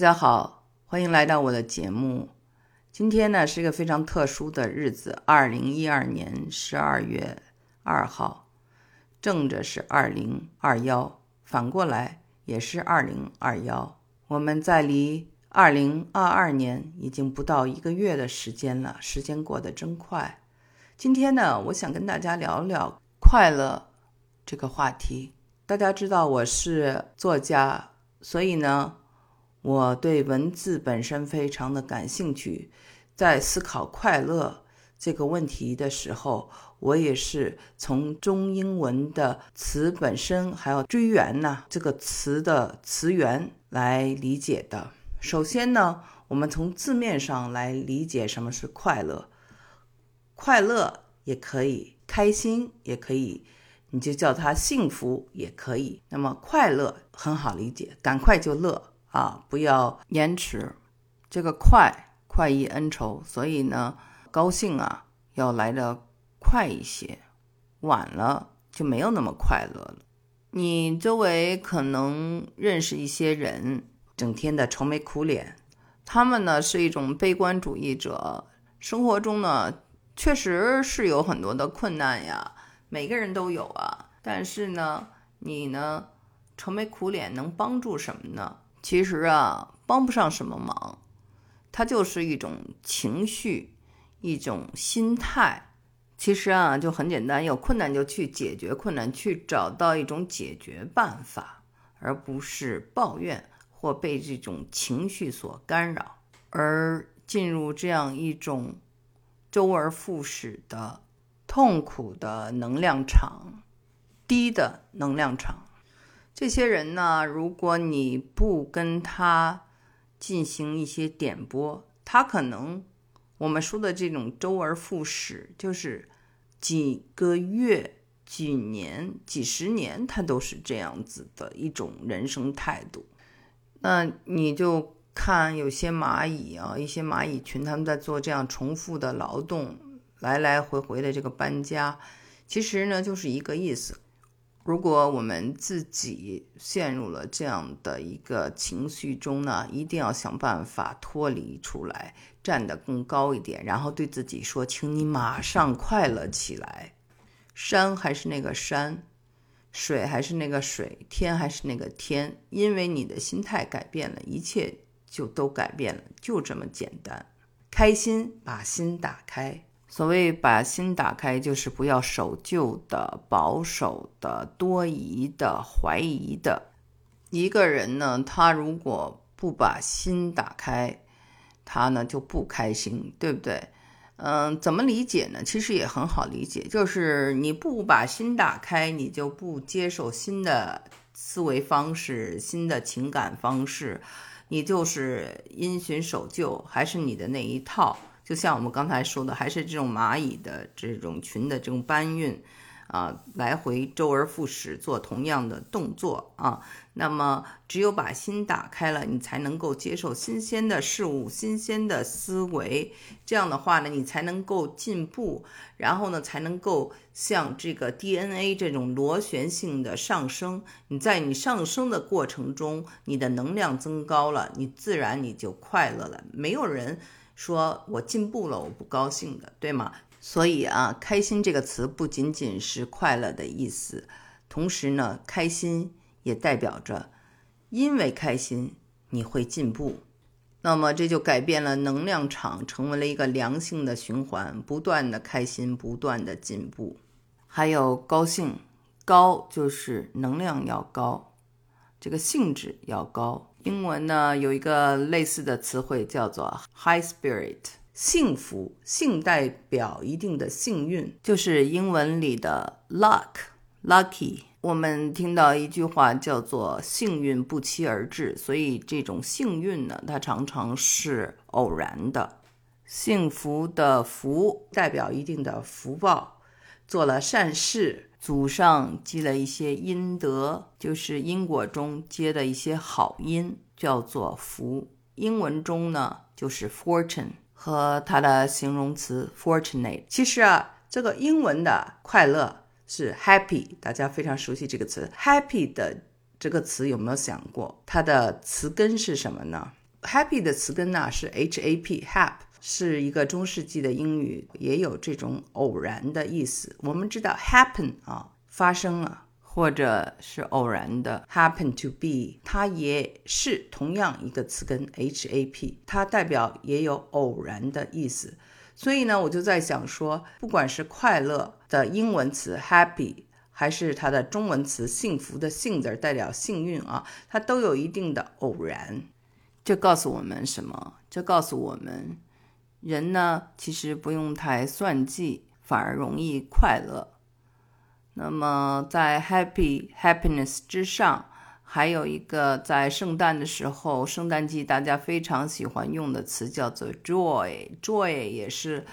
大家好，欢迎来到我的节目。今天呢是一个非常特殊的日子，二零一二年十二月二号，正着是二零二幺，反过来也是二零二幺。我们在离二零二二年已经不到一个月的时间了，时间过得真快。今天呢，我想跟大家聊聊快乐这个话题。大家知道我是作家，所以呢。我对文字本身非常的感兴趣，在思考快乐这个问题的时候，我也是从中英文的词本身还要追源呢这个词的词源来理解的。首先呢，我们从字面上来理解什么是快乐，快乐也可以，开心也可以，你就叫它幸福也可以。那么快乐很好理解，赶快就乐。啊，不要延迟，这个快快意恩仇，所以呢，高兴啊要来的快一些，晚了就没有那么快乐了。你周围可能认识一些人，整天的愁眉苦脸，他们呢是一种悲观主义者，生活中呢确实是有很多的困难呀，每个人都有啊，但是呢，你呢愁眉苦脸能帮助什么呢？其实啊，帮不上什么忙，它就是一种情绪，一种心态。其实啊，就很简单，有困难就去解决困难，去找到一种解决办法，而不是抱怨或被这种情绪所干扰，而进入这样一种周而复始的痛苦的能量场，低的能量场。这些人呢，如果你不跟他进行一些点拨，他可能我们说的这种周而复始，就是几个月、几年、几十年，他都是这样子的一种人生态度。那你就看有些蚂蚁啊，一些蚂蚁群，他们在做这样重复的劳动，来来回回的这个搬家，其实呢，就是一个意思。如果我们自己陷入了这样的一个情绪中呢，一定要想办法脱离出来，站得更高一点，然后对自己说：“请你马上快乐起来。山还是那个山，水还是那个水，天还是那个天，因为你的心态改变了，一切就都改变了，就这么简单。开心，把心打开。”所谓把心打开，就是不要守旧的、保守的、多疑的、怀疑的。一个人呢，他如果不把心打开，他呢就不开心，对不对？嗯，怎么理解呢？其实也很好理解，就是你不把心打开，你就不接受新的思维方式、新的情感方式，你就是因循守旧，还是你的那一套。就像我们刚才说的，还是这种蚂蚁的这种群的这种搬运，啊，来回周而复始做同样的动作啊。那么，只有把心打开了，你才能够接受新鲜的事物、新鲜的思维。这样的话呢，你才能够进步，然后呢，才能够像这个 DNA 这种螺旋性的上升。你在你上升的过程中，你的能量增高了，你自然你就快乐了。没有人。说我进步了，我不高兴的，对吗？所以啊，开心这个词不仅仅是快乐的意思，同时呢，开心也代表着，因为开心你会进步，那么这就改变了能量场，成为了一个良性的循环，不断的开心，不断的进步。还有高兴，高就是能量要高，这个性质要高。英文呢有一个类似的词汇叫做 high spirit，幸福，幸代表一定的幸运，就是英文里的 luck，lucky。我们听到一句话叫做幸运不期而至，所以这种幸运呢，它常常是偶然的。幸福的福代表一定的福报，做了善事。祖上积了一些阴德，就是因果中结的一些好因，叫做福。英文中呢，就是 fortune 和它的形容词 fortunate。其实啊，这个英文的快乐是 happy，大家非常熟悉这个词。happy 的这个词有没有想过，它的词根是什么呢？happy 的词根呢是 h a p，hap 是一个中世纪的英语，也有这种偶然的意思。我们知道 happen 啊，发生了。或者是偶然的，happen to be，它也是同样一个词根 h a p，它代表也有偶然的意思。所以呢，我就在想说，不管是快乐的英文词 happy，还是它的中文词幸福的幸字代表幸运啊，它都有一定的偶然。这告诉我们什么？这告诉我们，人呢其实不用太算计，反而容易快乐。那么，在 happy happiness 之上，还有一个在圣诞的时候，圣诞季大家非常喜欢用的词叫做 joy。joy 也是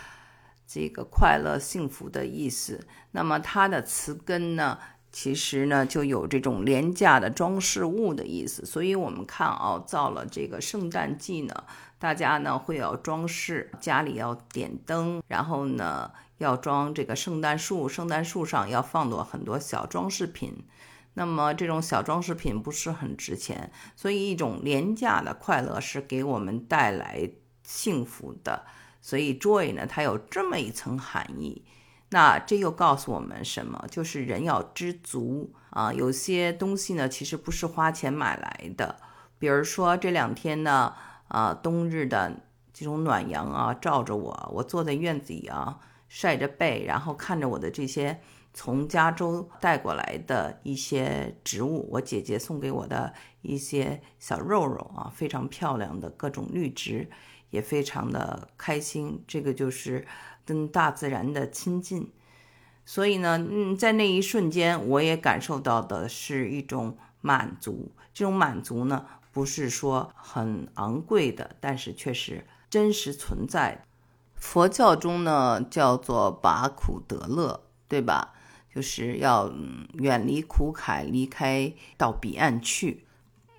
这个快乐、幸福的意思。那么它的词根呢，其实呢就有这种廉价的装饰物的意思。所以我们看啊，造了这个圣诞季呢，大家呢会要装饰，家里要点灯，然后呢。要装这个圣诞树，圣诞树上要放多很多小装饰品。那么这种小装饰品不是很值钱，所以一种廉价的快乐是给我们带来幸福的。所以 joy 呢，它有这么一层含义。那这又告诉我们什么？就是人要知足啊。有些东西呢，其实不是花钱买来的。比如说这两天呢，啊，冬日的这种暖阳啊，照着我，我坐在院子里啊。晒着背，然后看着我的这些从加州带过来的一些植物，我姐姐送给我的一些小肉肉啊，非常漂亮的各种绿植，也非常的开心。这个就是跟大自然的亲近。所以呢，嗯，在那一瞬间，我也感受到的是一种满足。这种满足呢，不是说很昂贵的，但是却是真实存在。佛教中呢，叫做拔苦得乐，对吧？就是要远离苦海，离开到彼岸去。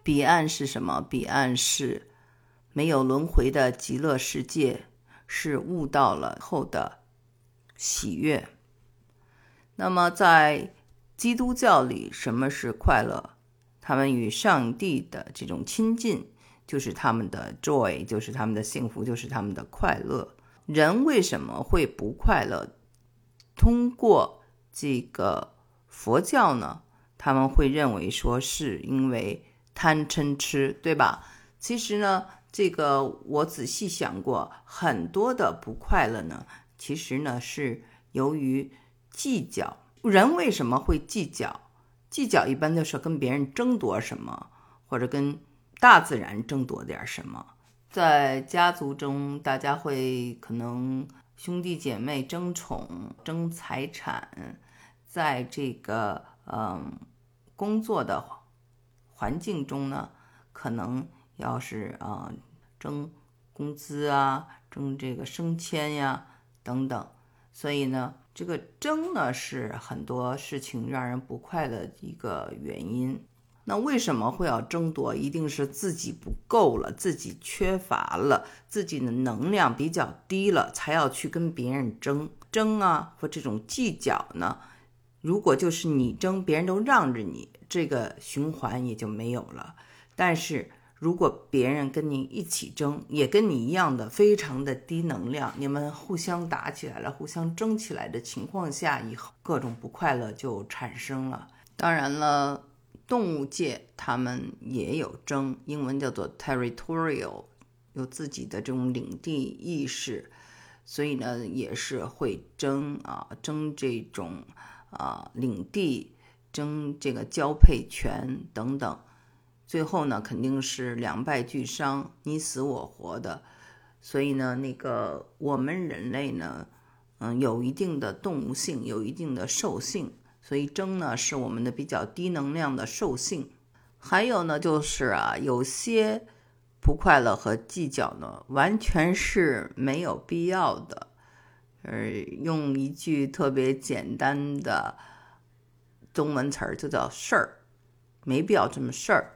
彼岸是什么？彼岸是没有轮回的极乐世界，是悟到了后的喜悦。那么在基督教里，什么是快乐？他们与上帝的这种亲近，就是他们的 joy，就是他们的幸福，就是他们的快乐。人为什么会不快乐？通过这个佛教呢，他们会认为说是因为贪嗔痴，对吧？其实呢，这个我仔细想过，很多的不快乐呢，其实呢是由于计较。人为什么会计较？计较一般都是跟别人争夺什么，或者跟大自然争夺点什么。在家族中，大家会可能兄弟姐妹争宠、争财产，在这个嗯工作的环境中呢，可能要是啊争工资啊、争这个升迁呀等等，所以呢，这个争呢是很多事情让人不快的一个原因。那为什么会要争夺？一定是自己不够了，自己缺乏了，自己的能量比较低了，才要去跟别人争争啊，或这种计较呢？如果就是你争，别人都让着你，这个循环也就没有了。但是如果别人跟你一起争，也跟你一样的非常的低能量，你们互相打起来了，互相争起来的情况下，以后各种不快乐就产生了。当然了。动物界他们也有争，英文叫做 territorial，有自己的这种领地意识，所以呢也是会争啊，争这种啊领地，争这个交配权等等，最后呢肯定是两败俱伤，你死我活的。所以呢，那个我们人类呢，嗯，有一定的动物性，有一定的兽性。所以争呢是我们的比较低能量的兽性，还有呢就是啊有些不快乐和计较呢完全是没有必要的，呃用一句特别简单的中文词儿就叫事儿，没必要这么事儿。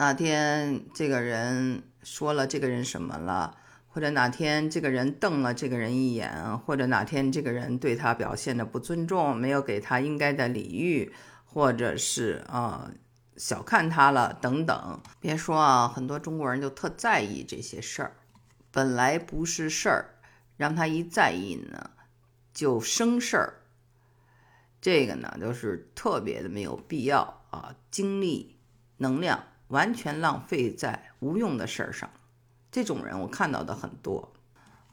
哪天这个人说了这个人什么了？或者哪天这个人瞪了这个人一眼，或者哪天这个人对他表现的不尊重，没有给他应该的礼遇，或者是啊小看他了等等。别说啊，很多中国人就特在意这些事儿，本来不是事儿，让他一在意呢，就生事儿。这个呢，就是特别的没有必要啊，精力、能量完全浪费在无用的事儿上。这种人我看到的很多。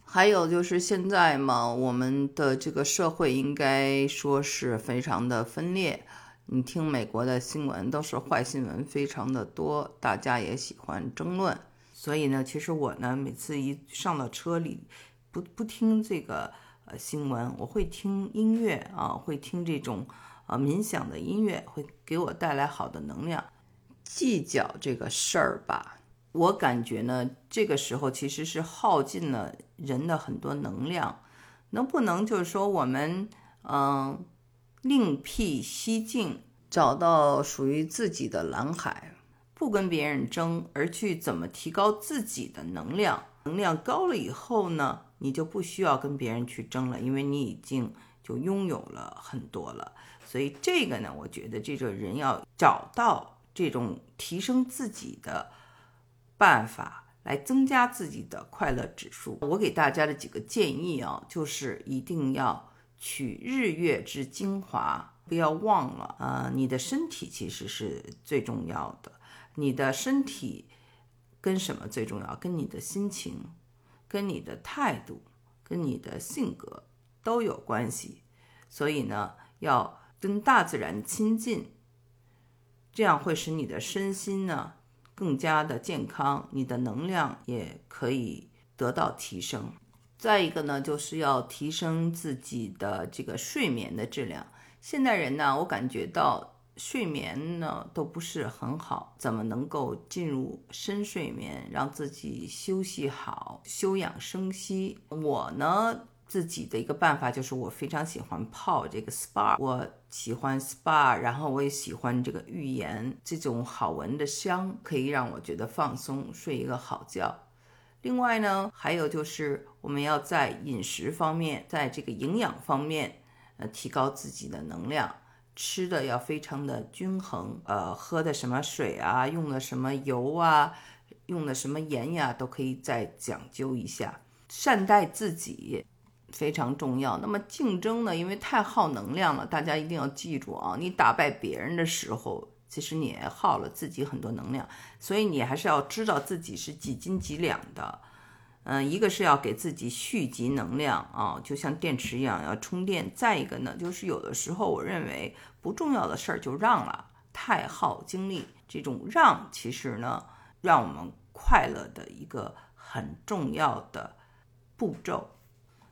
还有就是现在嘛，我们的这个社会应该说是非常的分裂。你听美国的新闻都是坏新闻，非常的多，大家也喜欢争论。所以呢，其实我呢，每次一上到车里，不不听这个呃新闻，我会听音乐啊，会听这种呃冥想的音乐，会给我带来好的能量。计较这个事儿吧，我感觉呢，这个时候其实是耗尽了人的很多能量。能不能就是说我们嗯？另辟蹊径，找到属于自己的蓝海，不跟别人争，而去怎么提高自己的能量？能量高了以后呢，你就不需要跟别人去争了，因为你已经就拥有了很多了。所以这个呢，我觉得这个人要找到这种提升自己的办法，来增加自己的快乐指数。我给大家的几个建议啊，就是一定要。取日月之精华，不要忘了啊！你的身体其实是最重要的。你的身体跟什么最重要？跟你的心情、跟你的态度、跟你的性格都有关系。所以呢，要跟大自然亲近，这样会使你的身心呢更加的健康，你的能量也可以得到提升。再一个呢，就是要提升自己的这个睡眠的质量。现代人呢，我感觉到睡眠呢都不是很好，怎么能够进入深睡眠，让自己休息好、休养生息？我呢自己的一个办法就是，我非常喜欢泡这个 SPA，我喜欢 SPA，然后我也喜欢这个浴盐，这种好闻的香可以让我觉得放松，睡一个好觉。另外呢，还有就是我们要在饮食方面，在这个营养方面，呃，提高自己的能量，吃的要非常的均衡，呃，喝的什么水啊，用的什么油啊，用的什么盐呀，都可以再讲究一下。善待自己非常重要。那么竞争呢，因为太耗能量了，大家一定要记住啊，你打败别人的时候。其实你也耗了自己很多能量，所以你还是要知道自己是几斤几两的。嗯，一个是要给自己蓄积能量啊，就像电池一样要充电。再一个呢，就是有的时候我认为不重要的事儿就让了，太耗精力。这种让其实呢，让我们快乐的一个很重要的步骤。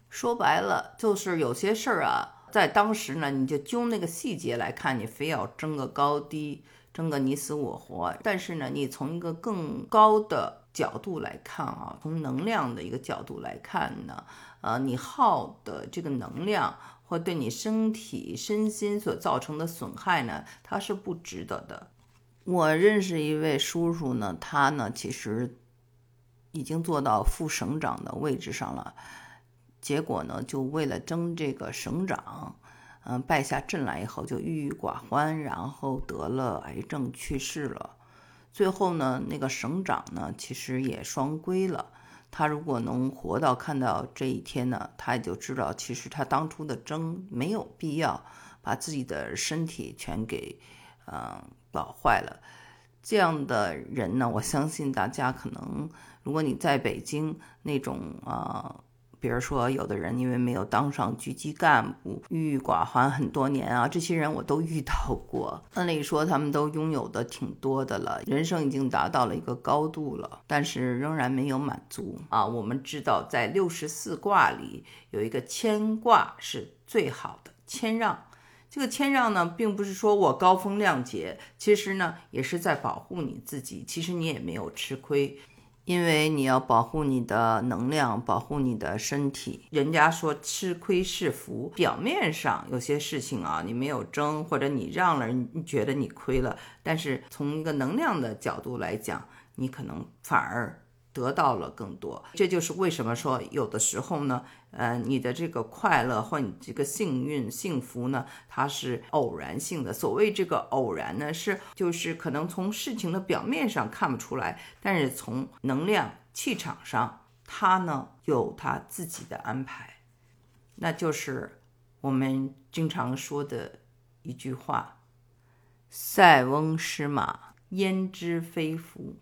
说白了，就是有些事儿啊。在当时呢，你就揪那个细节来看，你非要争个高低，争个你死我活。但是呢，你从一个更高的角度来看啊，从能量的一个角度来看呢，呃，你耗的这个能量或对你身体身心所造成的损害呢，它是不值得的。我认识一位叔叔呢，他呢其实已经做到副省长的位置上了。结果呢，就为了争这个省长，嗯，败下阵来以后就郁郁寡欢，然后得了癌症去世了。最后呢，那个省长呢，其实也双规了。他如果能活到看到这一天呢，他也就知道，其实他当初的争没有必要把自己的身体全给，嗯，搞坏了。这样的人呢，我相信大家可能，如果你在北京那种啊。比如说，有的人因为没有当上局级干部，郁郁寡欢很多年啊，这些人我都遇到过。按理说，他们都拥有的挺多的了，人生已经达到了一个高度了，但是仍然没有满足啊。我们知道，在六十四卦里有一个谦卦是最好的，谦让。这个谦让呢，并不是说我高风亮节，其实呢，也是在保护你自己。其实你也没有吃亏。因为你要保护你的能量，保护你的身体。人家说吃亏是福，表面上有些事情啊，你没有争，或者你让了，你觉得你亏了。但是从一个能量的角度来讲，你可能反而得到了更多。这就是为什么说有的时候呢，呃，你的这个快乐或你这个幸运、幸福呢，它是偶然性的。所谓这个偶然呢，是就是可能从事情的表面上看不出来，但是从能量气场上，它呢有它自己的安排。那就是我们经常说的一句话：“塞翁失马，焉知非福。”